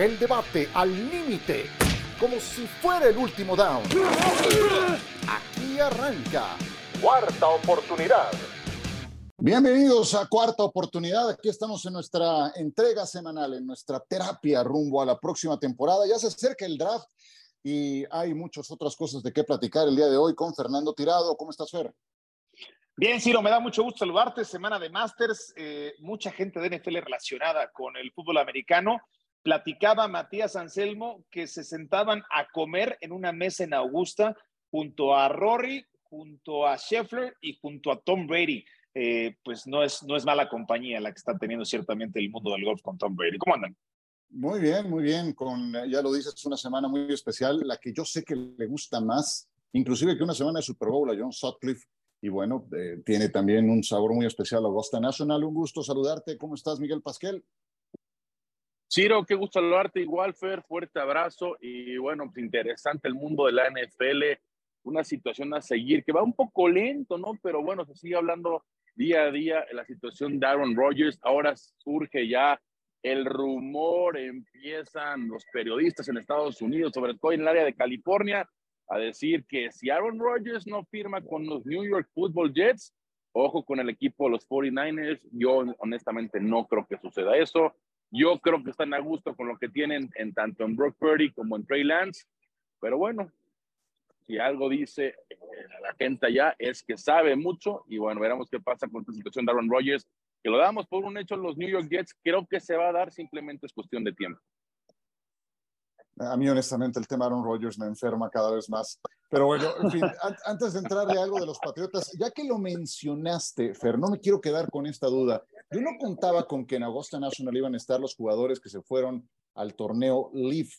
El debate al límite, como si fuera el último down. Aquí arranca. Cuarta oportunidad. Bienvenidos a Cuarta Oportunidad. Aquí estamos en nuestra entrega semanal, en nuestra terapia rumbo a la próxima temporada. Ya se acerca el draft y hay muchas otras cosas de qué platicar el día de hoy con Fernando Tirado. ¿Cómo estás, Fer? Bien, Ciro, me da mucho gusto saludarte. Semana de Masters, eh, mucha gente de NFL relacionada con el fútbol americano. Platicaba Matías Anselmo que se sentaban a comer en una mesa en Augusta junto a Rory, junto a Scheffler y junto a Tom Brady. Eh, pues no es, no es mala compañía la que está teniendo ciertamente el mundo del golf con Tom Brady. ¿Cómo andan? Muy bien, muy bien. Ya lo dices, es una semana muy especial, la que yo sé que le gusta más, inclusive que una semana de Super Bowl a John Sutcliffe. Y bueno, eh, tiene también un sabor muy especial a Augusta National. Un gusto saludarte. ¿Cómo estás, Miguel Pasquel? Ciro, qué gusto saludarte igual, Fer. Fuerte abrazo. Y bueno, pues interesante el mundo de la NFL. Una situación a seguir que va un poco lento, ¿no? Pero bueno, se sigue hablando día a día la situación de Aaron Rodgers. Ahora surge ya el rumor, empiezan los periodistas en Estados Unidos, sobre todo en el área de California, a decir que si Aaron Rodgers no firma con los New York Football Jets, ojo con el equipo de los 49ers, yo honestamente no creo que suceda eso. Yo creo que están a gusto con lo que tienen en tanto en Brock Purdy como en Trey Lance, pero bueno, si algo dice eh, la gente allá es que sabe mucho y bueno, veremos qué pasa con esta situación de Aaron Rodgers, que lo damos por un hecho los New York Jets, creo que se va a dar, simplemente es cuestión de tiempo. A mí, honestamente, el tema Aaron Rodgers me enferma cada vez más. Pero bueno, en fin, antes de entrarle a algo de los Patriotas, ya que lo mencionaste, Fer, no me quiero quedar con esta duda. Yo no contaba con que en Augusta National iban a estar los jugadores que se fueron al torneo Leaf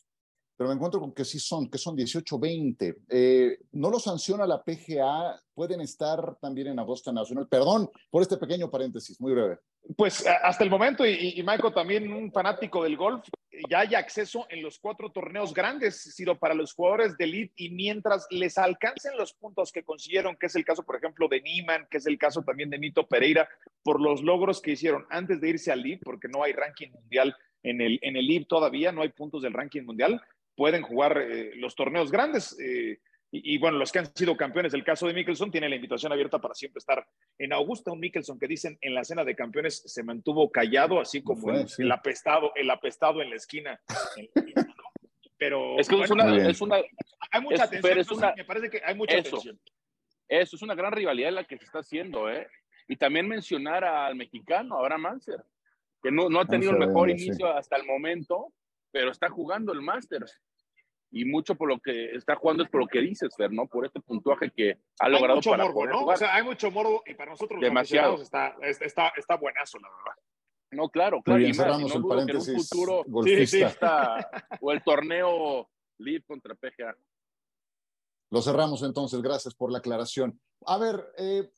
pero me encuentro con que sí son, que son 18-20. Eh, ¿No lo sanciona la PGA? ¿Pueden estar también en Augusta Nacional? Perdón por este pequeño paréntesis, muy breve. Pues hasta el momento, y, Michael también un fanático del golf, ya hay acceso en los cuatro torneos grandes, sino para los jugadores de elite, y mientras les alcancen los puntos que consiguieron, que es el caso, por ejemplo, de Niman, que es el caso también de Mito Pereira, por los logros que hicieron antes de irse al elite, porque no hay ranking mundial en el, en el LIB todavía, no hay puntos del ranking mundial, pueden jugar eh, los torneos grandes. Eh, y, bueno, los que han sido campeones, el caso de Mickelson, tiene la invitación abierta para siempre estar en Augusta. Un Mickelson que dicen en la cena de campeones se mantuvo callado, así como el, apestado, el apestado en la esquina. Pero es que es, una, es, una, Hay mucha atención. me parece que hay mucha eso, atención. Eso es una gran rivalidad la que se está haciendo, ¿eh? Y también mencionar al mexicano, Abraham Manser, que no, no ha tenido el mejor inicio hasta el momento, pero está jugando el Masters y mucho por lo que está jugando es por lo que dices, Fer, ¿no? Por este puntuaje que ha logrado hay mucho para morbo, ¿no? O sea, hay mucho morbo y para nosotros los Demasiado. Está, está, está buenazo, la verdad. No, claro, claro. Bien, y más, no el paréntesis un futuro golfista. Sí, sí, está, o el torneo Lead contra PGA. Lo cerramos entonces, gracias por la aclaración. A ver, eh,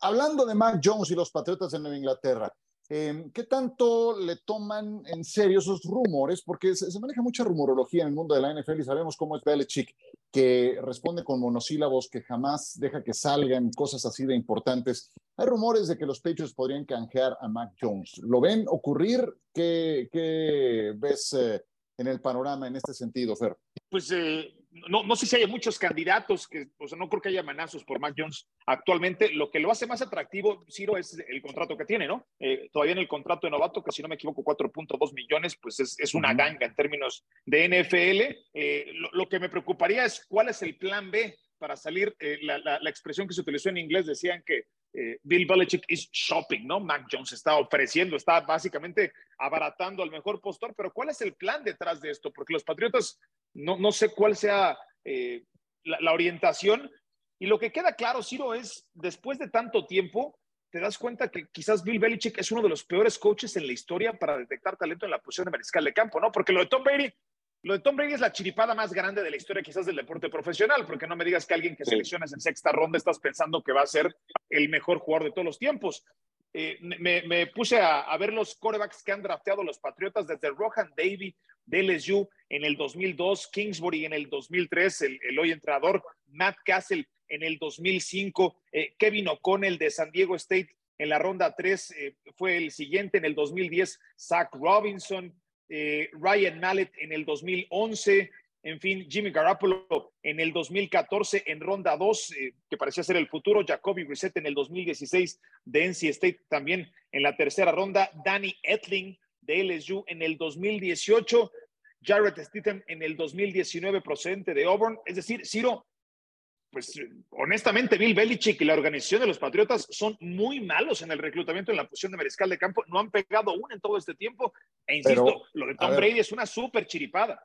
hablando de Mac Jones y los Patriotas de Nueva Inglaterra, Em, ¿Qué tanto le toman en serio esos rumores? Porque se, maneja mucha rumorología en el mundo de la NFL y sabemos cómo es Belichick, que responde con monosílabos, que jamás deja que salgan cosas así de importantes. Hay rumores de que los Patriots podrían canjear a Mac Jones. ¿Lo ven ocurrir? ¿Qué, qué ves eh, en el panorama en este sentido, Fer? Pues eh, no, no sé si hay muchos candidatos, que, o sea, no creo que haya manazos por Mac Jones actualmente. Lo que lo hace más atractivo, Ciro, es el contrato que tiene, ¿no? Eh, todavía en el contrato de novato, que si no me equivoco, 4.2 millones, pues es, es, una ganga en términos de NFL. Eh, lo, que me preocuparía es cuál es el plan B para salir. Eh, la, la, la, expresión que se utilizó en inglés decían que Bill Belichick is shopping, ¿no? Mac Jones está ofreciendo, está básicamente abaratando al mejor postor, pero ¿cuál es el plan detrás de esto? Porque los Patriotas no, no sé cuál sea eh, la, orientación. Y lo que queda claro, Ciro, es después de tanto tiempo, te das cuenta que quizás Bill Belichick es uno de los peores coaches en la historia para detectar talento en la posición de mariscal de campo, ¿no? Porque lo de Tom Brady, lo de Tom Brady es la chiripada más grande de la historia quizás del deporte profesional, porque no me digas que alguien que seleccionas en sexta ronda estás pensando que va a ser el mejor jugador de todos los tiempos. Eh, me, puse a, ver los corebacks que han drafteado los Patriotas desde Rohan Davy de LSU en el 2002, Kingsbury en el 2003, el, hoy entrenador Matt Castle en el 2005, eh, Kevin O'Connell de San Diego State en la ronda 3 eh, fue el siguiente en el 2010, Zach Robinson, eh, Ryan Mallet en el 2011, en fin, Jimmy Garoppolo en el 2014 en ronda 2, eh, que parecía ser el futuro, Jacoby Brissett en el 2016 de NC State también en la tercera ronda, Danny Etling de LSU en el 2018, Jared Stidham en el 2019 procedente de Auburn. Es decir, Ciro, pues honestamente Bill Belichick y la organización de los Patriotas son muy malos en el reclutamiento en la posición de mariscal de campo. No han pegado una en todo este tiempo. E insisto, lo de Tom Brady es una súper chiripada.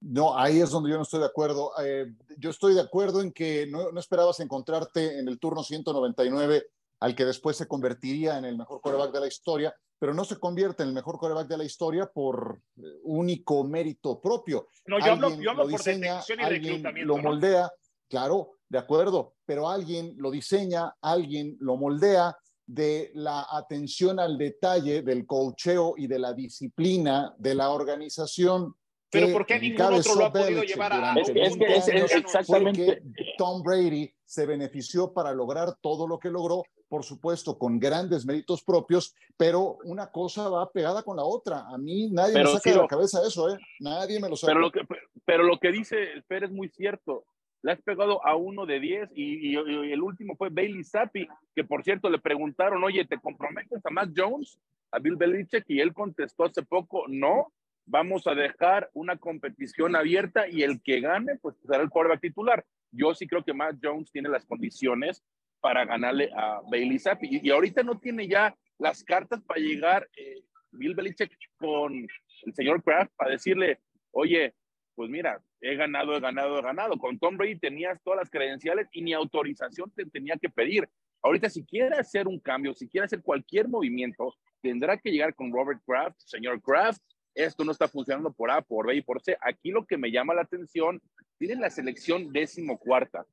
No, ahí es donde yo no estoy de acuerdo. Eh, yo estoy de acuerdo en que no, no, esperabas encontrarte en el turno 199 al que después se convertiría en el mejor coreback de la historia, pero no se convierte en el mejor coreback de la historia por eh, único mérito propio. No, yo hablo, yo hablo por diseña, y reclutamiento. Lo moldea, claro, de acuerdo, pero alguien lo diseña, alguien lo moldea de la atención al detalle, del cocheo y de la disciplina de la organización. Pero ¿por qué ningún otro lo ha podido llevar a es, es, es, exactamente Tom Brady se benefició para lograr todo lo que logró, por supuesto, con grandes méritos propios, pero una cosa va pegada con la otra. A mí nadie me saca de la cabeza eso, ¿eh? Nadie me lo saca. Pero lo que, pero lo que dice Pérez es muy cierto. Le has pegado a uno de diez y, y, el último fue Bailey Zappi, que por cierto le preguntaron, oye, ¿te comprometes a Matt Jones, a Bill Belichick? Y él contestó hace poco, no, vamos a dejar una competición abierta y el que gane, pues será el quarterback titular. Yo sí creo que Matt Jones tiene las condiciones para ganarle a Bailey Zappi. Y, ahorita no tiene ya las cartas para llegar eh, Bill Belichick con el señor Kraft para decirle, oye, pues mira, he ganado, he ganado, he ganado. Con Tom Brady tenías todas las credenciales y ni autorización te tenía que pedir. Ahorita, si quiere hacer un cambio, si quiere hacer cualquier movimiento, tendrá que llegar con Robert Kraft, señor Kraft. Esto no está funcionando por A, por B y por C. Aquí lo que me llama la atención, tienen la selección décimo cuarta.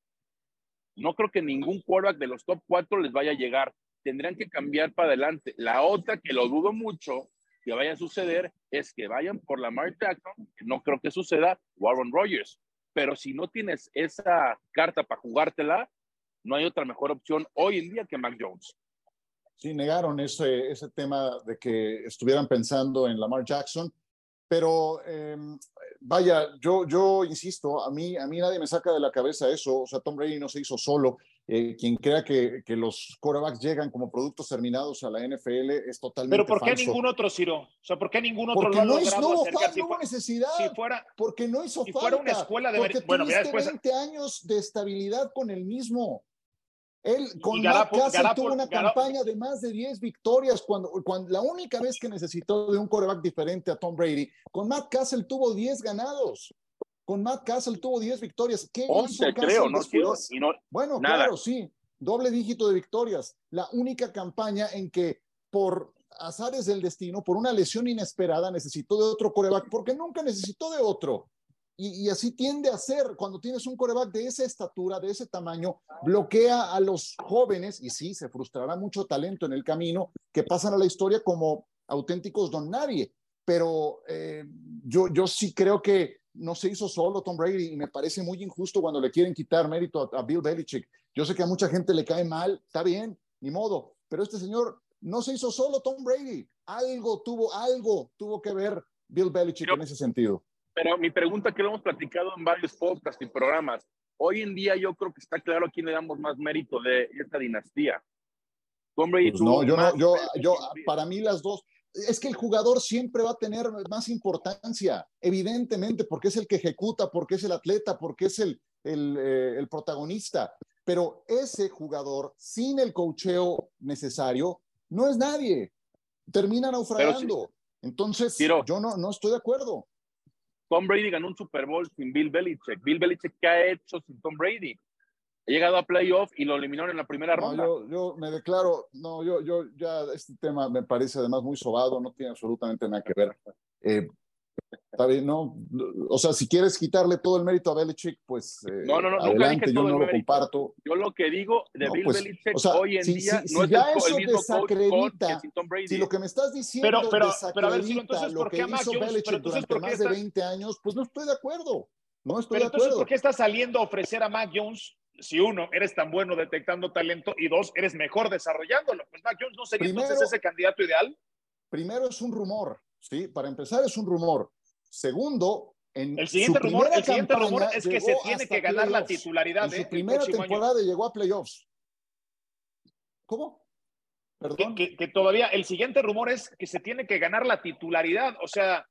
No creo que ningún quarterback de los top cuatro les vaya a llegar. Tendrán que cambiar para adelante. La otra, que lo dudo mucho que vaya a suceder, es que vayan por la Mark Jackson, que no creo que suceda, Warren Rogers. Pero si no tienes esa carta para jugártela, no hay otra mejor opción hoy en día que Mac Jones. Sí, negaron ese, ese tema de que estuvieran pensando en Lamar Jackson, pero eh, vaya, yo, yo insisto, a mí, a mí nadie me saca de la cabeza eso. O sea, Tom Brady no se hizo solo. Eh, quien crea que, que, los quarterbacks llegan como productos terminados a la NFL es totalmente Pero ¿por qué falso. ningún otro, Ciro? O sea, ¿por qué ningún otro porque lo ha no, logrado no, hubo, acercar? fa- Si no hubo necesidad. si fuera- porque no hizo si falta. fuera una escuela de- porque bueno, tuviste después- 20 años de estabilidad con el mismo. Él con Garapo- Matt Garapo- tuvo una Garapo- campaña de más de 10 victorias cuando, cuando la única vez que necesitó de un coreback diferente a Tom Brady, con Matt Castle tuvo 10 ganados. Con Matt Castle tuvo 10 victorias. ¿Qué hizo 11 Castle creo, ¿no? Y no, Bueno, Nada. claro, sí, doble dígito de victorias. La única campaña en que por azares del destino, por una lesión inesperada, necesitó de otro coreback, porque nunca necesitó de otro. Y, y así tiende a ser cuando tienes un coreback de esa estatura, de ese tamaño, bloquea a los jóvenes, y sí, se frustrará mucho talento en el camino, que pasan a la historia como auténticos don nadie. Pero eh, yo, yo sí creo que no se hizo solo Tom Brady y me parece muy injusto cuando le quieren quitar mérito a, a Bill Belichick. Yo sé que a mucha gente le cae mal, está bien, ni modo, pero este señor no se hizo solo Tom Brady. Algo tuvo, algo tuvo que ver Bill Belichick Pero- en ese sentido. Pero mi pregunta que lo hemos platicado en varios podcasts y programas, hoy en día yo creo que está claro a quién le damos más mérito de esta dinastía. Tom Brady Pues no, yo no, yo, yo, para mí las dos, es que el jugador siempre va a tener más importancia, evidentemente, porque es el que ejecuta, porque es el atleta, porque es el, el, eh, el protagonista. Pero ese jugador, sin el cocheo necesario, no es nadie. Termina naufragando. Entonces, yo no, no estoy de acuerdo. Tom Brady ganó un Super Bowl sin Bill Belichick. Bill Belichick, ¿qué ha hecho sin Tom Brady? Ha llegado a playoff y lo eliminaron en la primera No, ronda. yo, yo me declaro, no, yo, yo ya este tema me parece además muy sobado, no tiene absolutamente nada que ver. Eh, está bien, no, o sea, si quieres quitarle todo el mérito a Belichick, pues eh, No, no, no, nunca adelante, dije yo todo no lo mérito. comparto. Yo lo que digo de No, Bill pues, Belichick o sea, hoy en si- día si- no si es ya el, eso el mismo coach desacredita- Tom Brady. Si lo que me estás diciendo Pero- pero- pero a ver, desacredita entonces, lo ¿por que hizo Jones? Belichick entonces, durante ¿por qué más de estás- 20 años, pues no estoy de acuerdo. No estoy Pero de entonces, acuerdo. ¿por qué estás saliendo a ofrecer a Mac Jones? Si uno, eres tan bueno detectando talento y dos, eres mejor desarrollándolo. Pues Mac Jones no sería Primero- entonces ese candidato ideal. Primero es un rumor. ¿sí? Para empezar, es un rumor. Segundo, en el siguiente, su rumor, el siguiente rumor es que se tiene que ganar la titularidad. En ¿eh? su el primera año. temporada llegó a playoffs. ¿Cómo? Que, Perdón. que- que todavía el siguiente rumor es que se tiene que ganar la titularidad. O sea,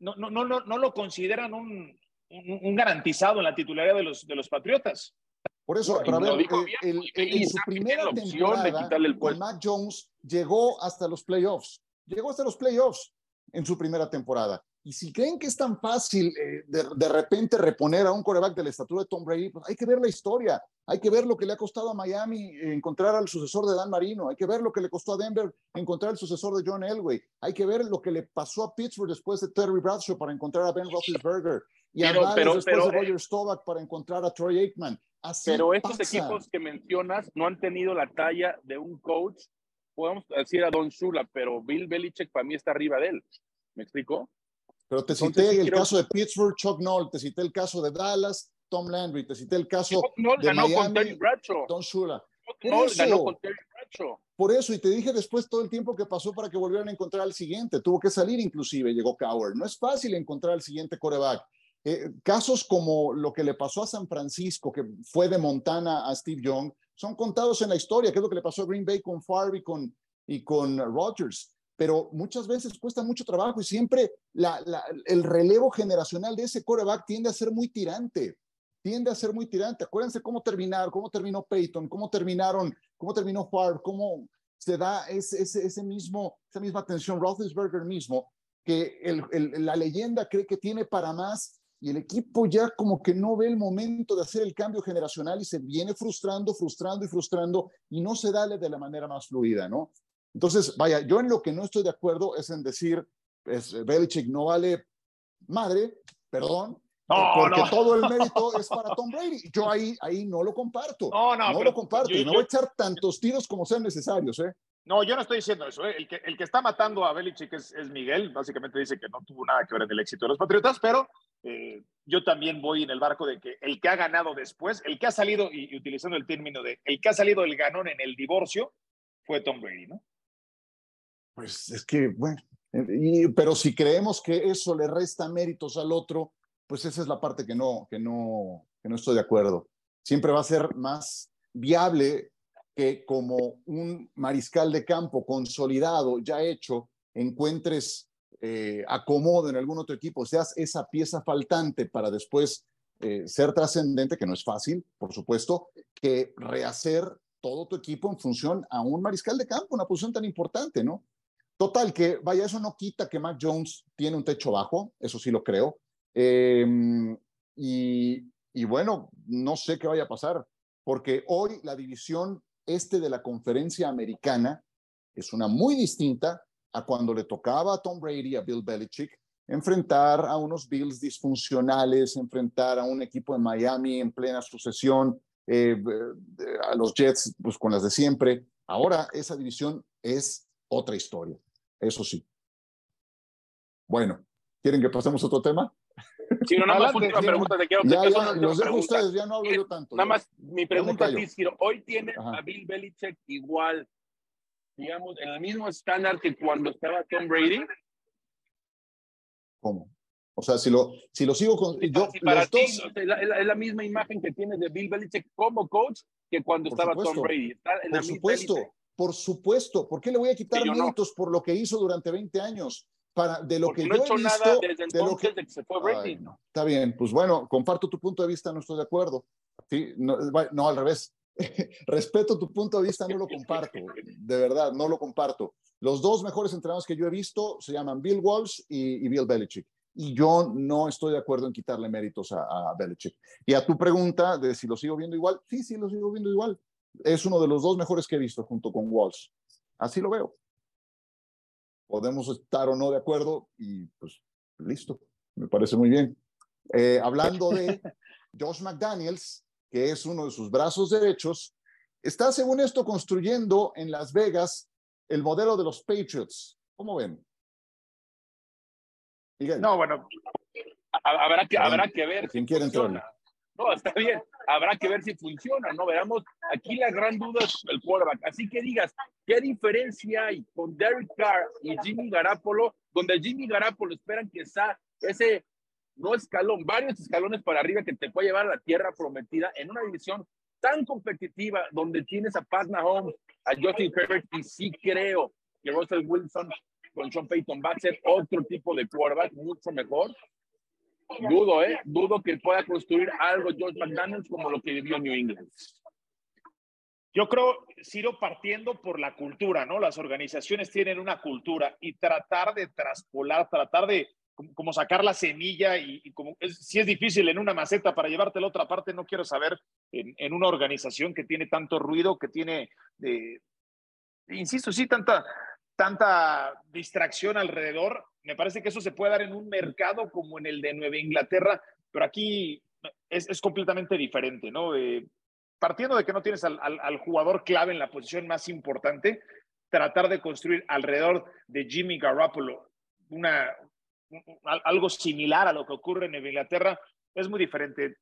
no, no, no, no, no lo consideran un, un, un garantizado en la titularidad de los, de los Patriotas. Por eso, a lo ver, eh, bien, el- el- en su primera la de temporada quitarle el puesto. Mac Jones llegó hasta los playoffs. Llegó hasta los playoffs en su primera temporada. Y si creen que es tan fácil eh, de, de repente reponer a un coreback de la estatura de Tom Brady, pues hay que ver la historia. Hay que ver lo que le ha costado a Miami encontrar al sucesor de Dan Marino. Hay que ver lo que le costó a Denver encontrar al sucesor de John Elway. Hay que ver lo que le pasó a Pittsburgh después de Terry Bradshaw para encontrar a Ben Roethlisberger. Y a Pero- Dallas pero- después pero, de eh, Roger Staubach para encontrar a Troy Aikman. Así Pero estos pasa. equipos que mencionas no han tenido la talla de un coach, podemos decir a Don Shula, pero Bill Belichick para mí está arriba de él. ¿Me explico? Pero te Entonces, cité sí el creo- caso de Pittsburgh, Chuck Noll, te cité el caso de Dallas, Tom Landry, te cité el caso No, de ganó con Miami, Terry Bradshaw. Don Shula. Por No, eso. ganó con Terry Bradshaw. Por eso, y te dije después todo el tiempo que pasó para que volvieran a encontrar al siguiente. Tuvo que salir inclusive, llegó Cowher. No es fácil encontrar al siguiente coreback. Eh, casos como lo que le pasó a San Francisco, que fue de Montana a Steve Young, son contados en la historia, que es lo que le pasó a Green Bay con Favre y con, y con Rodgers. Pero muchas veces cuesta mucho trabajo y siempre la- la- el relevo generacional de ese coreback tiende a ser muy tirante. Tiende a ser muy tirante. Acuérdense cómo terminaron, cómo terminó Peyton, cómo terminaron, cómo terminó Favre, cómo se da ese, ese, ese mismo, esa misma tensión. Roethlisberger mismo, que el- el- la leyenda cree que tiene para más y el equipo ya como que no ve el momento de hacer el cambio generacional y se viene frustrando, frustrando y frustrando y no se da de la manera más fluida, ¿no? Entonces, vaya, yo en lo que no estoy de acuerdo es en decir, es, Belichick no vale madre, perdón, No, eh, porque no. todo el mérito es para Tom Brady. Yo ahí, ahí no lo comparto. No, no, No lo comparto. yo- y me yo- voy a echar tantos tiros como sean necesarios, ¿eh? No, yo no estoy diciendo eso. ¿eh? El, que, está matando a Belichick es, es Miguel. Básicamente dice que no tuvo nada que ver en el éxito de los Patriotas, pero eh, yo también voy en el barco de que el que ha ganado después, el que ha salido, y, utilizando el término de el que ha salido el ganón en el divorcio, fue Tom Brady, ¿no? Pues es que, bueno, pero si creemos que eso le resta méritos al otro, pues esa es la parte que no, que no, que no estoy de acuerdo. Siempre va a ser más viable que como un mariscal de campo consolidado, ya hecho, encuentres eh, acomodo en algún otro equipo, seas esa pieza faltante para después eh, ser trascendente, que no es fácil, por supuesto, que rehacer todo tu equipo en función a un mariscal de campo, una posición tan importante, ¿no? Total, que vaya, eso no quita que Mac Jones tiene un techo bajo, eso sí lo creo. Eh, y, y bueno, no sé qué vaya a pasar, porque hoy la división este de la conferencia americana es una muy distinta a cuando le tocaba a Tom Brady, a Bill Belichick, enfrentar a unos Bills disfuncionales, enfrentar a un equipo de Miami en plena sucesión, eh, a los Jets pues con las de siempre. Ahora esa división es otra historia, eso sí. Bueno, ¿quieren que pasemos a otro tema? No, nada más última pregunta. Te quiero Ya, ya, una los dejo ustedes, ya no hablo yo tanto. Nada más, mi pregunta a ti, Ciro. Hoy tienes Ajá. a Bill Belichick igual, digamos, en el mismo estándar que cuando estaba Tom Brady. ¿Cómo? O sea, si lo, si lo sigo con... Si Yo, si para los ti dos, es, la, es la- la misma imagen que tienes de Bill Belichick como coach que cuando Por estaba supuesto. Tom Brady. Está en la Por misma supuesto, por supuesto. ¿Por qué le voy a quitar Sí, yo no. méritos por lo que hizo durante 20 años? Para, de lo Porque que no yo ha hecho he visto, nada desde de lo entonces que... de que se fue Brady. Ay, no. Está bien, pues bueno, comparto tu punto de vista, no estoy de acuerdo. Sí, no, al revés. Respeto tu punto de vista, no lo comparto. De verdad, no lo comparto. Los dos mejores entrenadores que yo he visto se llaman Bill Walsh y, y Bill Belichick. Y yo no estoy de acuerdo en quitarle méritos a, a Belichick. Y a tu pregunta de si lo sigo viendo igual, sí, sí, lo sigo viendo igual. Es uno de los dos mejores que he visto junto con Walsh. Así lo veo. Podemos estar o no de acuerdo y pues listo, me parece muy bien. Eh, hablando de Josh McDaniels, que es uno de sus brazos derechos, está según esto construyendo en Las Vegas el modelo de los Patriots. ¿Cómo ven? Miguel, No, bueno, Ha- Habrá que, habrá que ver ¿quién quiere funciona. No, está bien. Habrá que ver si funciona, ¿no? Veamos, aquí la gran duda es el quarterback. Así que digas, ¿qué diferencia hay con Derek Carr y Jimmy Garapolo? donde Jimmy Garapolo esperan que sea ese, no escalón, varios escalones para arriba que te puede llevar a la tierra prometida en una división tan competitiva donde tienes a Pat Mahomes, a Justin Herbert y sí creo que Russell Wilson con Sean Payton va a ser otro tipo de quarterback mucho mejor. Dudo, ¿eh? Dudo que pueda construir algo George McDaniels como lo que vivió New England. Yo creo, Ciro, partiendo por la cultura, ¿no? Las organizaciones tienen una cultura y tratar de traspolar, tratar de como, sacar la semilla y, como si es difícil en una maceta para llevarte a la otra parte, no quiero saber en, una organización que tiene tanto ruido, que tiene, eh, insisto, sí, tanta, tanta distracción alrededor. Me parece que eso se puede dar en un mercado como en el de Nueva Inglaterra, pero aquí es, completamente diferente, ¿no? Eh, partiendo de que no tienes al, jugador clave en la posición más importante, tratar de construir alrededor de Jimmy Garoppolo una, algo similar a lo que ocurre en Inglaterra es muy diferente.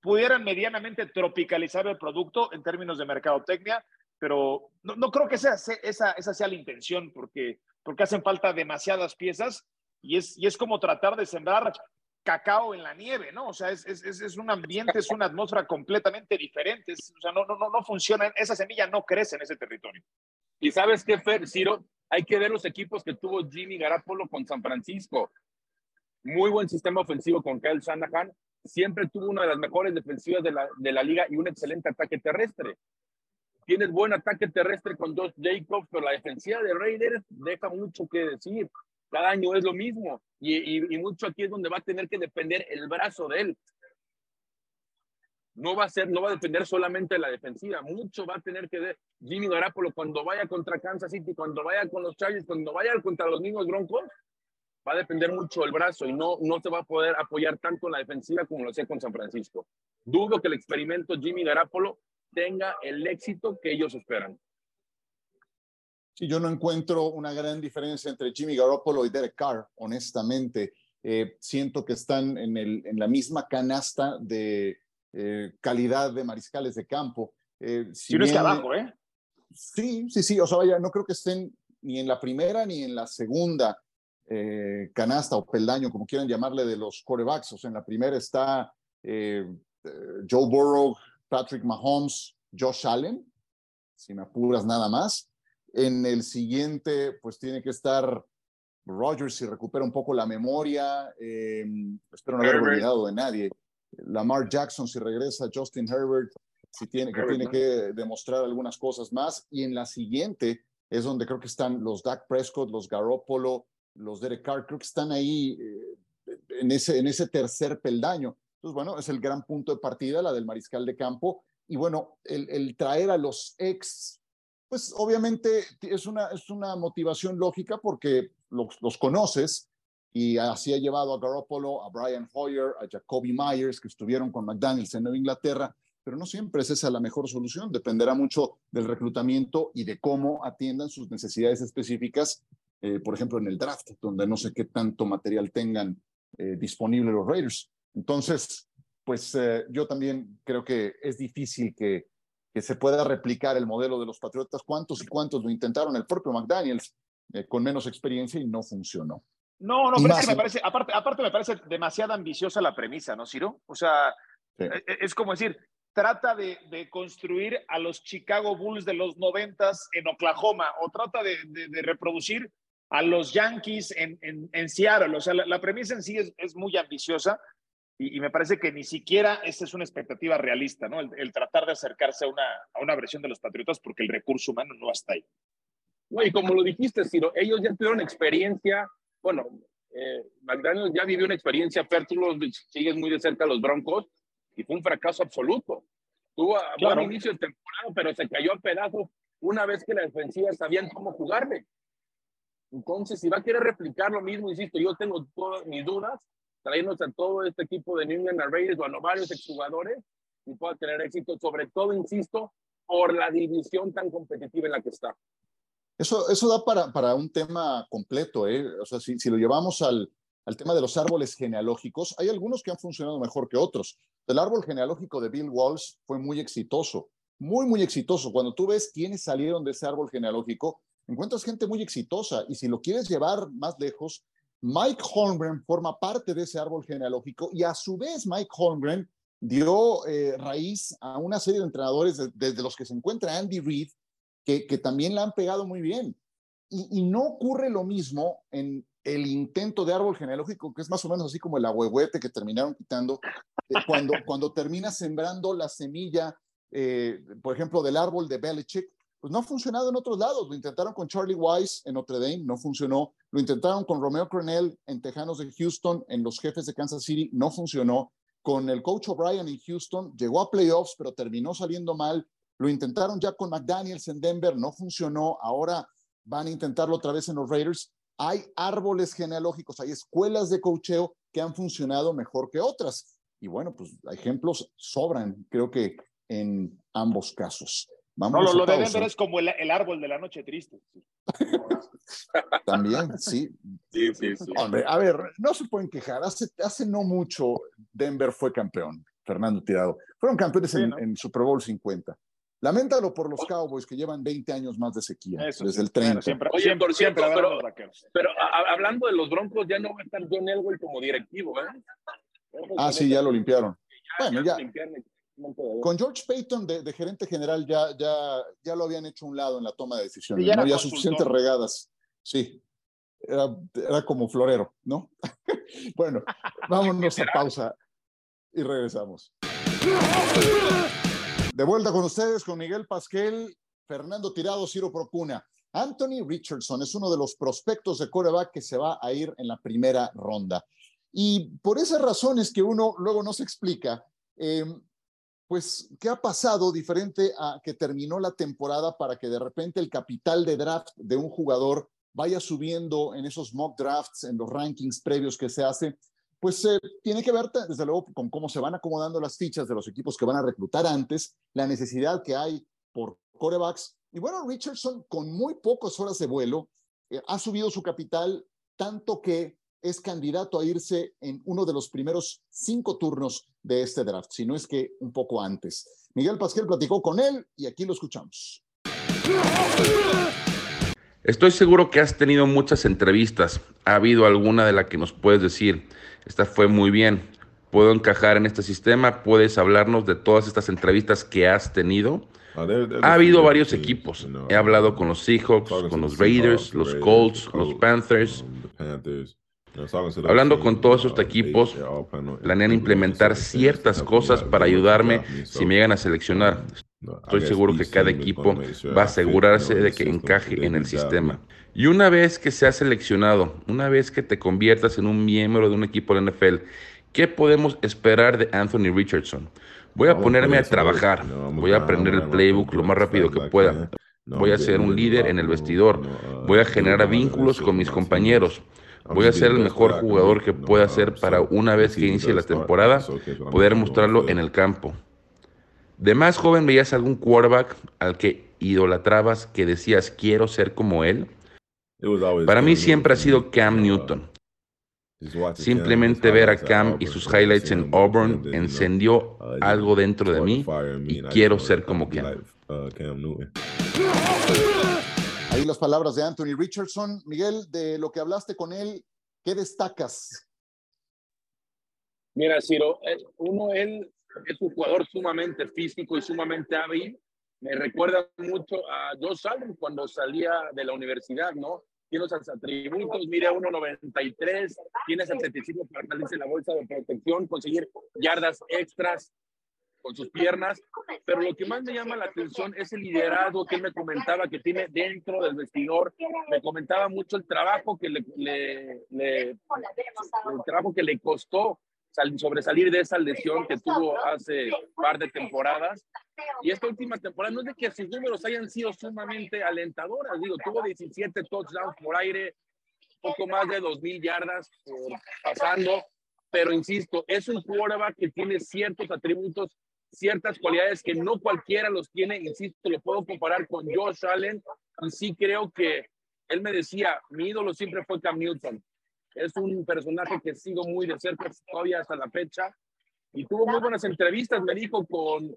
Pudieran medianamente tropicalizar el producto en términos de mercadotecnia, pero no, no creo que sea, esa, esa sea la intención, porque, porque hacen falta demasiadas piezas y es, y es como tratar de sembrar cacao en la nieve, ¿no? O sea, es, es, es un ambiente, es una atmósfera completamente diferente. o sea, no, no, no, no funciona, esa semilla no crece en ese territorio. Y sabes qué, Fer, Ciro, hay que ver los equipos que tuvo Jimmy Garapolo con San Francisco muy buen sistema ofensivo con Kyle Shanahan, siempre tuvo una de las mejores defensivas de la, de la liga y un excelente ataque terrestre. Tienes buen ataque terrestre con Josh Jacobs, pero la defensiva de Raiders deja mucho que decir. Cada año es lo mismo y, y, mucho aquí es donde va a tener que depender el brazo de él. No va a ser, no va a depender solamente de la defensiva, mucho va a tener que ver Jimmy Garapolo cuando vaya contra Kansas City, cuando vaya con los Chargers, cuando vaya contra los mismos Broncos, va a depender mucho el brazo y no, no se va a poder apoyar tanto en la defensiva como lo hacía con San Francisco. Dudo que el experimento Jimmy Garapolo tenga el éxito que ellos esperan. Sí, yo no encuentro una gran diferencia entre Jimmy Garoppolo y Derek Carr, honestamente. Eh, siento que están en, el, en, la misma canasta de eh, calidad de mariscales de campo. Eh, si, no es que abajo, ¿eh? Sí, sí, sí. O sea, vaya, no creo que estén ni en la primera ni en la segunda eh, canasta o peldaño, como quieran llamarle, de los corebacks. O sea, en la primera está eh, eh, Joe Burrow, Patrick Mahomes, Josh Allen, si me apuras nada más. En el siguiente, pues tiene que estar Rogers si recupera un poco la memoria. espero no haber olvidado de nadie. Lamar Jackson si regresa, Justin Herbert si tiene que, tiene que demostrar algunas cosas más. Y en la siguiente es donde creo que están los Dak Prescott, los Garoppolo, los Derek Carr, creo que están ahí eh, en, ese, en ese tercer peldaño. Entonces, bueno, es el gran punto de partida, la del mariscal de campo. Y bueno, el, traer a los ex, pues obviamente es una, es una motivación lógica porque los, los conoces y así ha llevado a Garoppolo, a Brian Hoyer, a Jacoby Myers, que estuvieron con McDaniels en Nueva Inglaterra, pero no siempre es esa la mejor solución. Dependerá mucho del reclutamiento y de cómo atiendan sus necesidades específicas eh, por ejemplo, en el draft, donde no sé qué tanto material tengan eh, disponible los Raiders. Entonces, pues eh, yo también creo que es difícil que, que, se pueda replicar el modelo de los Patriotas. ¿Cuántos y cuántos lo intentaron? El propio McDaniels, con menos experiencia y no funcionó. No, no, pero es que me parece, aparte, aparte me parece demasiado ambiciosa la premisa, ¿no, Ciro? O sea, e, e, es como decir, trata de, de, construir a los Chicago Bulls de los noventas en Oklahoma o trata de, de, reproducir a los Yankees en, en, Seattle. O sea, la, premisa en sí es, es muy ambiciosa y, me parece que ni siquiera esa es una expectativa realista, ¿no? El, tratar de acercarse a una, a una versión de los Patriotas porque el recurso humano no está ahí. y como lo dijiste, Ciro, ellos ya tuvieron experiencia, bueno, eh, McDaniel ya vivió una experiencia, pero tú los sigues muy de cerca a los Broncos y fue un fracaso absoluto. Tuvo claro. buen inicio de temporada, pero se cayó a pedazos una vez que la defensiva sabían cómo jugarle. Entonces, si va a querer replicar lo mismo, insisto, yo tengo todas mis dudas, trayéndose a todo este equipo de New England Raiders o a varios exjugadores y pueda tener éxito, sobre todo, insisto, por la división tan competitiva en la que está. Eso, eso da para, para un tema completo, ¿eh? O sea, si, si lo llevamos al, al tema de los árboles genealógicos, hay algunos que han funcionado mejor que otros. El árbol genealógico de Bill Walsh fue muy exitoso, muy, muy exitoso. Cuando tú ves quiénes salieron de ese árbol genealógico, encuentras gente muy exitosa y si lo quieres llevar más lejos, Mike Holmgren forma parte de ese árbol genealógico y a su vez Mike Holmgren dio eh, raíz a una serie de entrenadores desde los que se encuentra Andy Reid, que, también la han pegado muy bien. Y, y, no ocurre lo mismo en el intento de árbol genealógico, que es más o menos así como el ahuehuete que terminaron quitando, eh, cuando, cuando termina sembrando la semilla, eh, por ejemplo, del árbol de Belichick, pues no ha funcionado en otros lados. Lo intentaron con Charlie Weiss en Notre Dame, no funcionó. Lo intentaron con Romeo Cornell en Tejanos de Houston, en los jefes de Kansas City, no funcionó. Con el coach O'Brien en Houston, llegó a playoffs, pero terminó saliendo mal. Lo intentaron ya con McDaniels en Denver, no funcionó. Ahora van a intentarlo otra vez en los Raiders. Hay árboles genealógicos, hay escuelas de coacheo que han funcionado mejor que otras. Y bueno, pues ejemplos sobran, creo que en ambos casos. Vamos no, lo, lo de Denver es como el, el, árbol de la noche triste. También, sí. Sí, sí, sí. Hombre, a ver, no se pueden quejar. Hace, hace no mucho Denver fue campeón, Fernando Tirado. Fueron campeones sí, en, ¿no? en, Super Bowl 50. Lamentalo por los Cowboys que llevan 20 años más de sequía, Eso, desde el 30. Bueno, siempre, Oye, siempre, por cierto, pero, pero a, hablando de los Broncos, ya no va a estar John Elway como directivo, ¿eh? Ah, sí, ya lo limpiaron. Ya, bueno, ya. Con George Payton de, de, gerente general ya, ya, ya lo habían hecho a un lado en la toma de decisiones. Sí, ya no había suficientes regadas. Sí, era, era como florero, ¿no? bueno, vámonos a pausa y regresamos. De vuelta con ustedes, con Miguel Pasquel, Fernando Tirado, Ciro Procuna. Anthony Richardson es uno de los prospectos de coreback que se va a ir en la primera ronda. Y por esas razones que uno luego no se explica, eh, pues, ¿qué ha pasado diferente a que terminó la temporada para que de repente el capital de draft de un jugador vaya subiendo en esos mock drafts, en los rankings previos que se hace? Pues eh, tiene que ver, desde luego, con cómo se van acomodando las fichas de los equipos que van a reclutar antes, la necesidad que hay por corebacks. Y bueno, Richardson, con muy pocas horas de vuelo, eh, ha subido su capital tanto que es candidato a irse en uno de los primeros cinco turnos de este draft, si no es que un poco antes. Miguel Pasquel platicó con él y aquí lo escuchamos. Estoy seguro que has tenido muchas entrevistas. ¿Ha habido alguna de la que nos puedes decir? Esta fue muy bien. ¿Puedo encajar en este sistema? ¿Puedes hablarnos de todas estas entrevistas que has tenido? Ha habido varios equipos. He hablado con los Seahawks, con los Raiders, los Colts, los Panthers. Hablando con todos estos equipos, planean implementar ciertas cosas para ayudarme si me llegan a seleccionar. Estoy seguro que cada equipo va a asegurarse de que encaje en el sistema. Y una vez que seas seleccionado, una vez que te conviertas en un miembro de un equipo de la NFL, ¿qué podemos esperar de Anthony Richardson? Voy a ponerme a trabajar, voy a aprender el playbook lo más rápido que pueda. Voy a ser un líder en el vestidor, voy a generar vínculos con mis compañeros. Voy a ser el mejor jugador que pueda ser para una vez que inicie la temporada, poder mostrarlo en el campo. De más joven veías algún quarterback al que idolatrabas, que decías quiero ser como él. Para mí siempre ha sido Cam Newton. Simplemente ver a Cam y sus highlights en Auburn encendió algo dentro de mí y quiero ser como Cam. Ahí las palabras de Anthony Richardson. Miguel, de lo que hablaste con él, ¿qué destacas? Mira, Ciro, uno, él es un jugador sumamente físico y sumamente hábil. Me recuerda mucho a Josh Allen cuando salía de la universidad, ¿no? Tiene esos atributos, mira 1.93, tiene 75 para salirse la bolsa de protección, conseguir yardas extras, con sus piernas, pero lo que más me llama la atención es el liderazgo que él me comentaba que tiene dentro del vestidor. Me comentaba mucho el trabajo que le, le, le el trabajo que le costó sobresalir de esa lesión que tuvo hace par de temporadas. Y esta última temporada no es de que sus números hayan sido sumamente alentadoras, digo, tuvo 17 touchdowns por aire, poco más de 2.000 yardas pasando, pero insisto, es un quarterback que tiene ciertos atributos ciertas cualidades que no cualquiera los tiene, insisto, lo puedo comparar con Josh Allen y sí creo que él me decía, mi ídolo siempre fue Cam Newton. Es un personaje que sigo muy de cerca todavía hasta la fecha y tuvo muy buenas entrevistas, me dijo, con,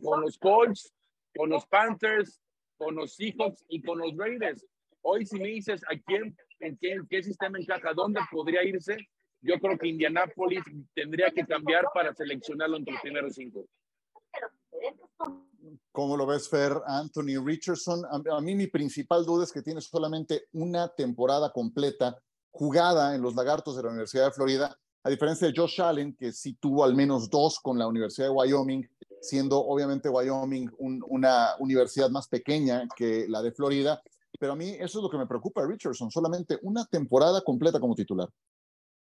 con los Colts, con los Panthers, con los Seahawks y con los Raiders. Hoy si me dices a quién, en qué, qué sistema encaja, dónde podría irse, yo creo que Indianapolis tendría que cambiar para seleccionarlo entre los primeros cinco. ¿Cómo lo ves, Fer? Anthony Richardson. A, mí mi principal duda es que tiene solamente una temporada completa jugada en los Lagartos de la Universidad de Florida, a diferencia de Josh Allen, que sí tuvo al menos dos con la Universidad de Wyoming, siendo obviamente Wyoming una universidad más pequeña que la de Florida. Pero a mí eso es lo que me preocupa Richardson, solamente una temporada completa como titular.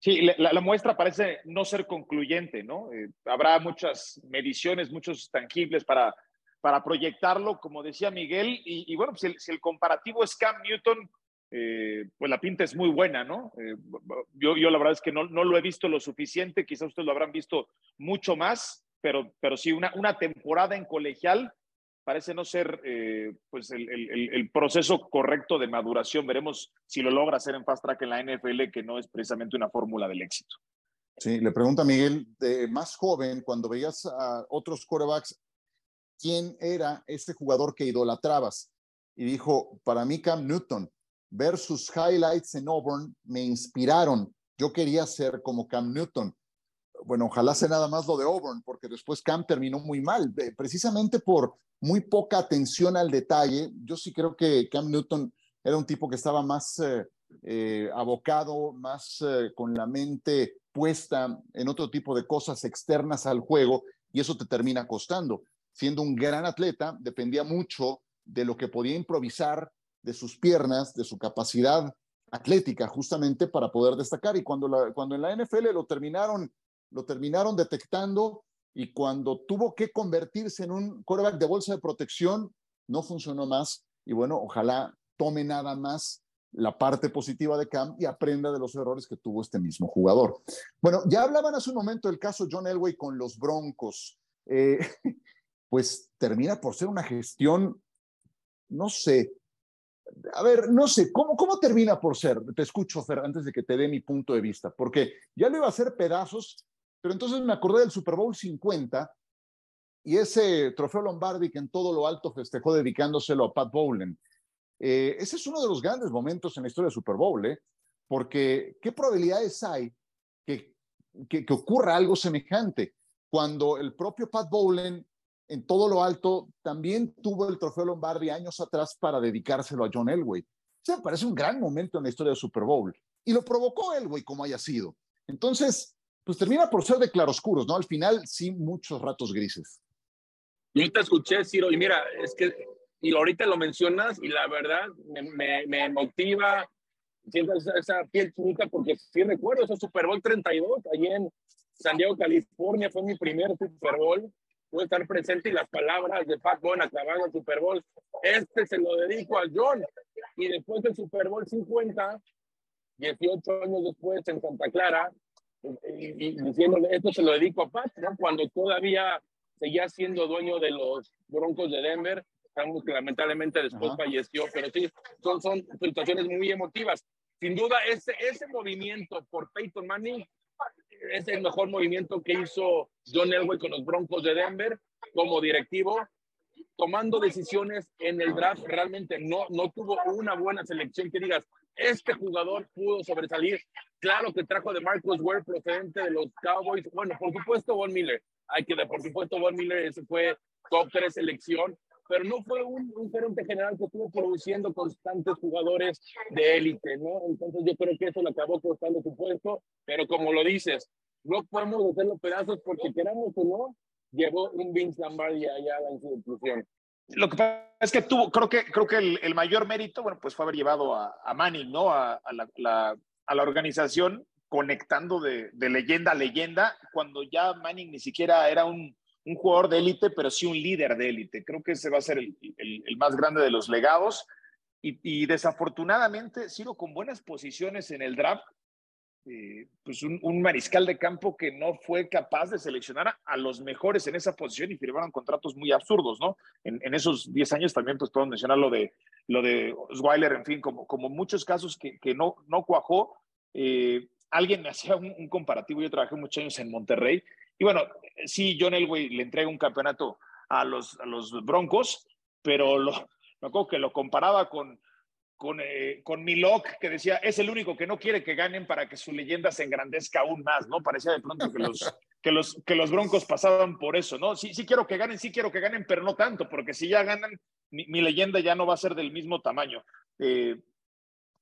Sí, la, muestra parece no ser concluyente, ¿no? Eh, habrá muchas mediciones, muchos tangibles para, para proyectarlo, como decía Miguel, y, bueno, si el, comparativo es Cam Newton, eh, pues la pinta es muy buena, ¿no? Eh, yo, yo la verdad es que no, no lo he visto lo suficiente, quizás ustedes lo habrán visto mucho más, pero, pero sí, una, una temporada en colegial parece no ser eh, pues el, proceso correcto de maduración. Veremos si lo logra hacer en fast track en la NFL, que no es precisamente una fórmula del éxito. Sí, le pregunta a Miguel, de más joven, cuando veías a otros quarterbacks, ¿quién era ese jugador que idolatrabas? Y dijo, para mí Cam Newton, ver sus highlights en Auburn me inspiraron. Yo quería ser como Cam Newton bueno, ojalá sea nada más lo de Auburn, porque después Cam terminó muy mal, precisamente por muy poca atención al detalle. Yo sí creo que Cam Newton era un tipo que estaba más eh, eh, abocado, más eh, con la mente puesta en otro tipo de cosas externas al juego, y eso te termina costando. Siendo un gran atleta, dependía mucho de lo que podía improvisar, de sus piernas, de su capacidad atlética, justamente para poder destacar. Y cuando, cuando en la NFL lo terminaron lo terminaron detectando y cuando tuvo que convertirse en un quarterback de bolsa de protección, no funcionó más. Y bueno, ojalá tome nada más la parte positiva de Cam y aprenda de los errores que tuvo este mismo jugador. Bueno, ya hablaban hace un momento del caso John Elway con los Broncos. Eh, pues termina por ser una gestión, no sé, a ver, no sé, ¿cómo, ¿cómo termina por ser? Te escucho, Fer, antes de que te dé mi punto de vista, porque ya le iba a hacer pedazos pero entonces me acordé del Super Bowl 50 y ese trofeo Lombardi que en todo lo alto festejó dedicándoselo a Pat Bowlen. Eh, ese es uno de los grandes momentos en la historia del Super Bowl, ¿eh? porque ¿qué probabilidades hay que, que, ocurra algo semejante cuando el propio Pat Bowlen en todo lo alto también tuvo el trofeo Lombardi años atrás para dedicárselo a John Elway? O sea, parece un gran momento en la historia del Super Bowl y lo provocó Elway como haya sido. Entonces, pues termina por ser de claroscuros, ¿no? Al final sí muchos ratos grises. Yo te escuché, Ciro, y mira, es que, y ahorita lo mencionas, y la verdad me, me, motiva, siento esa, piel chinita, porque sí recuerdo ese Super Bowl 32, allí en San Diego, California, fue mi primer Super Bowl, pude estar presente y las palabras de Pat Bowen acabando el Super Bowl, este se lo dedico a John, y después del Super Bowl 50, 18 años después en Santa Clara, y, diciéndole, esto se lo dedico a Pat, ¿no? Cuando todavía seguía siendo dueño de los Broncos de Denver, que lamentablemente después falleció, pero sí, son, son situaciones muy emotivas. Sin duda, ese, ese movimiento por Peyton Manning es el mejor movimiento que hizo John Elway con los Broncos de Denver como directivo, tomando decisiones en el draft. Realmente no, no tuvo una buena selección que digas, este jugador pudo sobresalir. Claro que trajo de Marcus Ware procedente de los Cowboys. Bueno, por supuesto, Von Miller. Hay que, por supuesto, Von Miller ese fue top 3 selección, pero no fue un, un gerente general que estuvo produciendo constantes jugadores de élite, ¿no? Entonces yo creo que eso le acabó costando su puesto, pero como lo dices, no podemos hacer los pedazos porque queramos o no, llevó un Vince Lombardi allá a la institución. Lo que pasa es que tuvo, creo que, creo que el, mayor mérito, bueno, pues fue haber llevado a, Manning, ¿no? A, la, a, la, organización conectando de, de, leyenda a leyenda, cuando ya Manning ni siquiera era un, un jugador de élite, pero sí un líder de élite. Creo que ese va a ser el, el, el más grande de los legados. Y, y, desafortunadamente, sigo con buenas posiciones en el draft, eh, pues un, mariscal de campo que no fue capaz de seleccionar a, los mejores en esa posición y firmaron contratos muy absurdos, ¿no? En, esos 10 años también pues podemos mencionar lo de, lo de Osweiler, en fin, como, como muchos casos que, que no, no cuajó. Eh, alguien me hacía un, comparativo, yo trabajé muchos años en Monterrey y bueno, sí, John Elway le entrega un campeonato a los, a los Broncos, pero lo, me acuerdo que lo comparaba con con, eh, con Milok, que decía, es el único que no quiere que ganen para que su leyenda se engrandezca aún más, ¿no? Parecía de pronto que los, que los, que los Broncos pasaban por eso, ¿no? Sí, sí quiero que ganen, sí quiero que ganen, pero no tanto, porque si ya ganan, mi, leyenda ya no va a ser del mismo tamaño. Eh,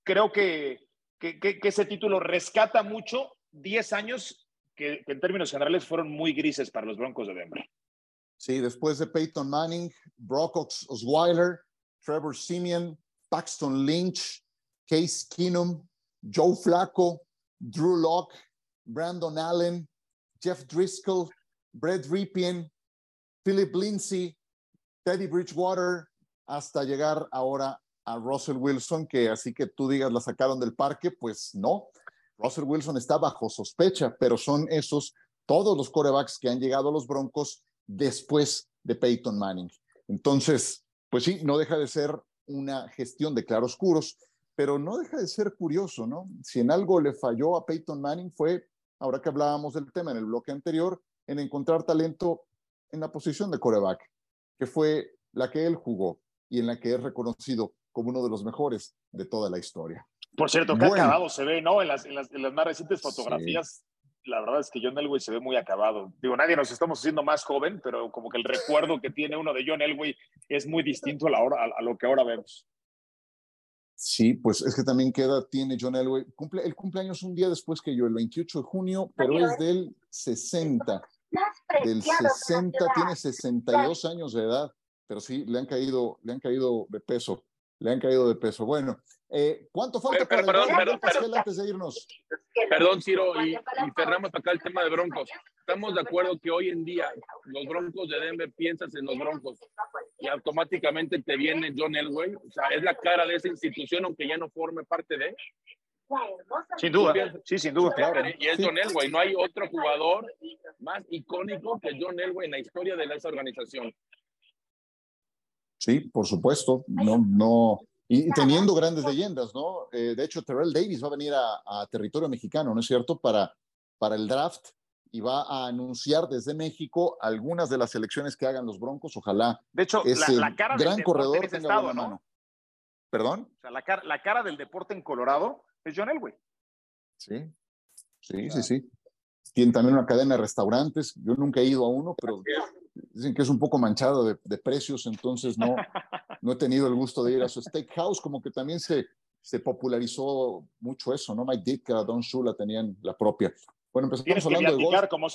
creo que, que, ese título rescata mucho 10 años que, en términos generales fueron muy grises para los Broncos de Denver. Sí, después de Peyton Manning, Brock Osweiler, Trevor Simeon, Paxton Lynch, Case Keenum, Joe Flacco, Drew Locke, Brandon Allen, Jeff Driscoll, Brett Ripien, Philip Lindsay, Teddy Bridgewater, hasta llegar ahora a Russell Wilson, que así que tú digas la sacaron del parque, pues no. Russell Wilson está bajo sospecha, pero son esos todos los corebacks que han llegado a los Broncos después de Peyton Manning. Entonces, pues sí, no deja de ser una gestión de claroscuros, pero no deja de ser curioso, ¿no? Si en algo le falló a Peyton Manning fue, ahora que hablábamos del tema en el bloque anterior, en encontrar talento en la posición de coreback, que fue la que él jugó y en la que es reconocido como uno de los mejores de toda la historia. Por cierto, que acabado se ve, ¿no? En las, en las, más recientes fotografías, la verdad es que John Elway se ve muy acabado. Digo, nadie nos estamos haciendo más joven, pero como que el recuerdo que tiene uno de John Elway es muy distinto a, la hora, a, lo que ahora vemos. Sí, pues es que también queda, tiene John Elway. Cumple, el cumpleaños un día después que yo, el 28 de junio, pero es del 60. Del 60, tiene 62 años de edad, pero sí, le han caído, le han caído de peso, le han caído de peso. Bueno, eh, ¿Cuánto falta para perdón, perdón, perdón, antes de irnos? Perdón, Ciro, y, y cerramos acá el tema de Broncos. Estamos de acuerdo que hoy en día los Broncos de Denver piensas en los Broncos y automáticamente te viene John Elway. O sea, es la cara de esa institución, aunque ya no forme parte de. Sin duda, sí, sin duda. Y es John Elway. No hay otro jugador más icónico que John Elway en la historia de esa organización. Sí, por supuesto. No, no, y teniendo grandes leyendas, ¿no? Eh, de hecho, Terrell Davis va a venir a, territorio mexicano, ¿no es cierto? Para, para el draft y va a anunciar desde México algunas de las selecciones que hagan los Broncos. Ojalá. De hecho, la, cara del gran corredor tenga estado, ¿no? mano. ¿Perdón? O sea, la, cara, la cara del deporte en Colorado es John Elway. Sí, sí, sí, sí. Tiene también una cadena de restaurantes. Yo nunca he ido a uno, pero dicen que es un poco manchado de, precios, entonces no, no he tenido el gusto de ir a su steakhouse, como que también se, se popularizó mucho eso, ¿no? Mike Ditka, Don Shula tenían la propia. Bueno, empezamos hablando de golf. como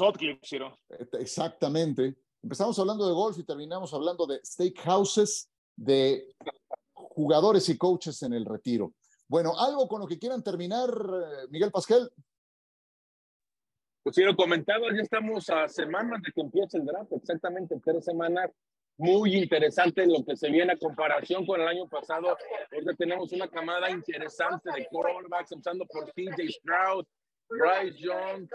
Ciro. Exactamente. Empezamos hablando de golf y terminamos hablando de steakhouses, de jugadores y coaches en el retiro. Bueno, algo con lo que quieran terminar, eh, Miguel Pasquel. Pues si lo comentaba, ya estamos a semanas de que empiece el draft, exactamente tres semanas. Muy interesante lo que se viene a comparación con el año pasado. Ahorita tenemos una camada interesante de quarterbacks, empezando por TJ Stroud, Bryce Young,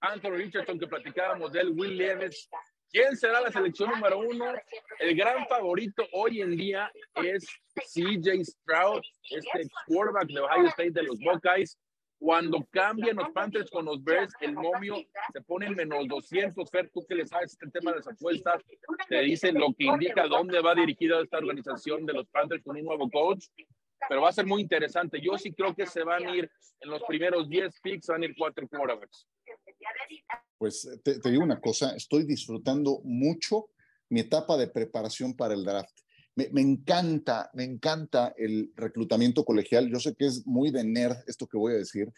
Anthony Richardson, que platicábamos de él, Will Levis. ¿Quién será la selección número uno? El gran favorito hoy en día es CJ Stroud, este quarterback de Ohio State de los Buckeyes. Cuando cambian los Panthers con los Bears, el momio se pone en menos 200. Fer, tú que le sabes este tema de las apuestas, te dicen lo que indica dónde va dirigida esta organización de los Panthers con un nuevo coach. Pero va a ser muy interesante. Yo sí creo que se van a ir en los primeros 10 picks, van a ir cuatro quarterbacks. Pues te, te digo una cosa, estoy disfrutando mucho mi etapa de preparación para el draft me, encanta, me encanta el reclutamiento colegial. Yo sé que es muy de nerd esto que voy a decir,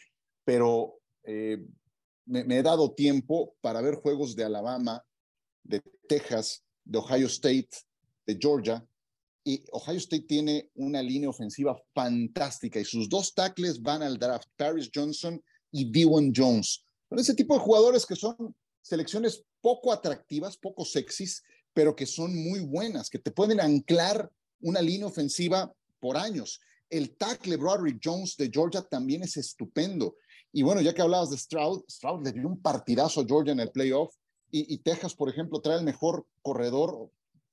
pero eh, me, he dado tiempo para ver juegos de Alabama, de Texas, de Ohio State, de Georgia. Y Ohio State tiene una línea ofensiva fantástica y sus dos tackles van al draft, Paris Johnson y Dewon Jones. Son ese tipo de jugadores que son selecciones poco atractivas, poco sexys, pero que son muy buenas, que te pueden anclar una línea ofensiva por años. El tackle Broderick Jones de Georgia también es estupendo. Y bueno, ya que hablabas de Stroud, Stroud le dio un partidazo a Georgia en el playoff y, Texas, por ejemplo, trae el mejor corredor,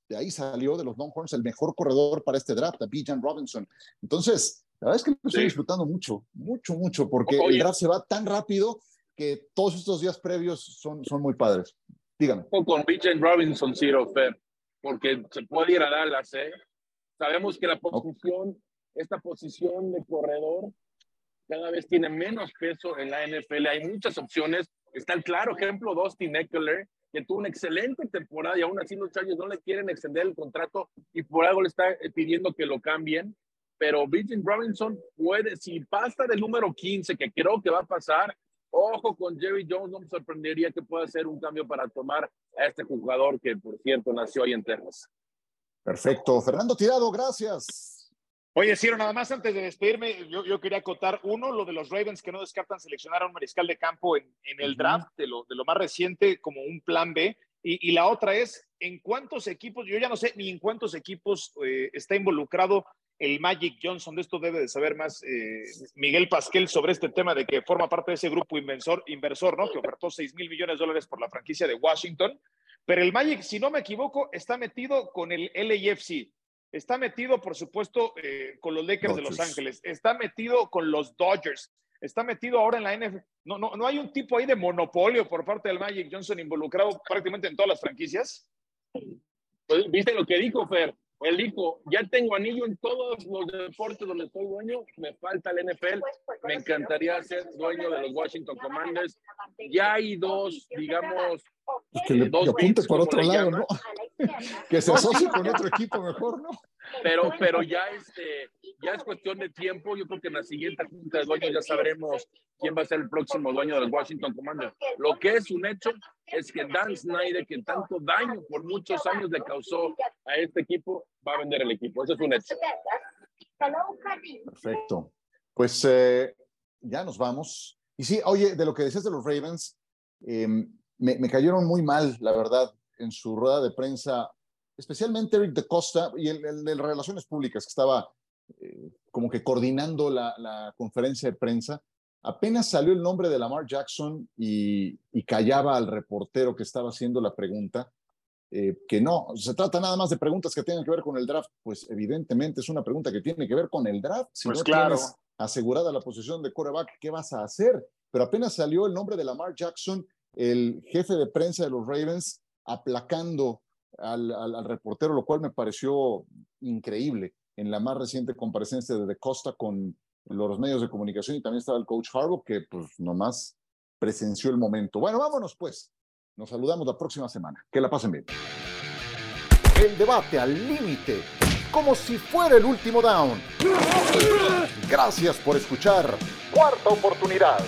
de ahí salió de los Longhorns el mejor corredor para este draft, a Bijan Robinson. Entonces, la verdad es que lo estoy disfrutando mucho, mucho, mucho, porque el draft se va tan rápido que todos estos días previos son, son muy padres. Dígame. Con Bijan Robinson, Ciro Fer, porque se puede ir a Dallas, ¿eh? Sabemos que la posición esta posición de corredor cada vez tiene menos peso en la NFL. Hay muchas opciones. Está el claro ejemplo, Dustin Eckler, que tuvo una excelente temporada y aún así los Chargers no le quieren extender el contrato y por algo le está eh, pidiendo que lo cambien. Pero Virgin Robinson puede, si pasa del número 15, que creo que va a pasar, ojo con Jerry Jones, no me sorprendería que pueda hacer un cambio para tomar a este jugador que, por cierto, nació ahí en Texas. Perfecto. Fernando Tirado, gracias. Oye, Ciro, nada más antes de despedirme, yo, quería acotar uno, lo de los Ravens que no descartan seleccionar a un mariscal de campo en, el draft de lo, de lo, más reciente como un plan B. Y, la otra es, ¿en cuántos equipos? Yo ya no sé ni en cuántos equipos eh, está involucrado el Magic Johnson. De esto debe de saber más eh, Miguel Pasquel sobre este tema de que forma parte de ese grupo inversor, inversor ¿no? Que ofertó 6 mil millones de dólares por la franquicia de Washington. Pero el Magic, si no me equivoco, está metido con el LAFC Está metido, por supuesto, eh, con los Lakers de Los Ángeles. Está metido con los Dodgers. Está metido ahora en la NFL. No, no, no hay un tipo ahí de monopolio por parte del Magic Johnson involucrado prácticamente en todas las franquicias. ¿Viste lo que dijo Fer? Él dijo, ya tengo anillo en todos los deportes donde soy dueño, me falta el NFL, me encantaría ser dueño de los Washington Commanders. Ya hay dos, digamos, pues que le, dos apunte por otro lado, ¿no? que se asocie con otro equipo mejor, ¿no? Pero, pero ya, este, ya es cuestión de tiempo. Yo creo que en la siguiente junta de dueños ya sabremos quién va a ser el próximo dueño del Washington Commanders. Lo que es un hecho es que Dan Snyder, que tanto daño por muchos años le causó a este equipo, va a vender el equipo. Eso es un hecho. Perfecto. Pues eh, ya nos vamos. Y sí, oye, de lo que decías de los Ravens, eh, me, cayeron muy mal, la verdad, en su rueda de prensa, especialmente Eric de Costa y el, de Relaciones Públicas, que estaba eh, como que coordinando la, conferencia de prensa. Apenas salió el nombre de Lamar Jackson y, callaba al reportero que estaba haciendo la pregunta, eh, que no, se trata nada más de preguntas que tienen que ver con el draft. Pues evidentemente es una pregunta que tiene que ver con el draft. Si pues no claro. tienes asegurada la posición de quarterback, ¿qué vas a hacer? Pero apenas salió el nombre de Lamar Jackson el jefe de prensa de los Ravens aplacando al, reportero, lo cual me pareció increíble en la más reciente comparecencia de De Costa con los medios de comunicación y también estaba el coach Harbaugh que pues nomás presenció el momento. Bueno, vámonos pues. Nos saludamos la próxima semana. Que la pasen bien. El debate al límite, como si fuera el último down. Gracias por escuchar. Cuarta oportunidad.